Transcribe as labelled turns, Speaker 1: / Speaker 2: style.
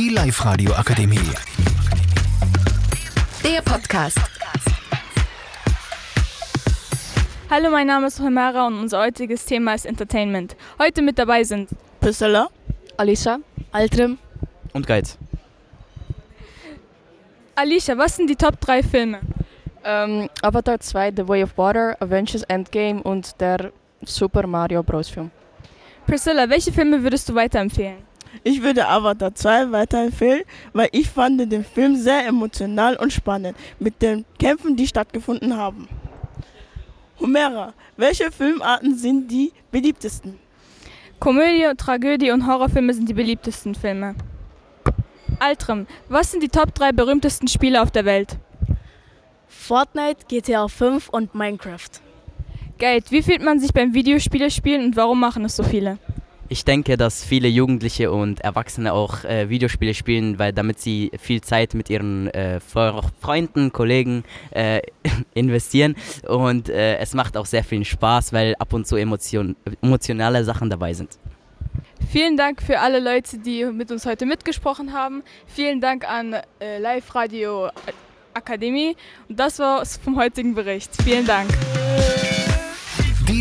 Speaker 1: Die Live-Radio Akademie.
Speaker 2: Der Podcast.
Speaker 3: Hallo, mein Name ist Homera und unser heutiges Thema ist Entertainment. Heute mit dabei sind
Speaker 4: Priscilla,
Speaker 5: Alisa,
Speaker 4: Altrim,
Speaker 6: Und Geiz.
Speaker 3: Alicia, was sind die Top 3 Filme?
Speaker 5: ähm, Avatar 2, The Way of Water, Avengers Endgame und der Super Mario Bros. Film.
Speaker 3: Priscilla, welche Filme würdest du weiterempfehlen?
Speaker 4: Ich würde Avatar 2 weiterempfehlen, weil ich fand den Film sehr emotional und spannend mit den Kämpfen, die stattgefunden haben. Homera, welche Filmarten sind die beliebtesten?
Speaker 3: Komödie, Tragödie und Horrorfilme sind die beliebtesten Filme. Altrim, was sind die Top 3 berühmtesten Spiele auf der Welt?
Speaker 7: Fortnite, GTA 5 und Minecraft.
Speaker 3: Geld, wie fühlt man sich beim Videospiele spielen und warum machen es so viele?
Speaker 6: Ich denke, dass viele Jugendliche und Erwachsene auch äh, Videospiele spielen, weil damit sie viel Zeit mit ihren äh, Fre- Freunden, Kollegen äh, investieren. Und äh, es macht auch sehr viel Spaß, weil ab und zu emotion emotionale Sachen dabei sind.
Speaker 3: Vielen Dank für alle Leute, die mit uns heute mitgesprochen haben. Vielen Dank an äh, Live Radio Akademie. Und das war's vom heutigen Bericht. Vielen Dank.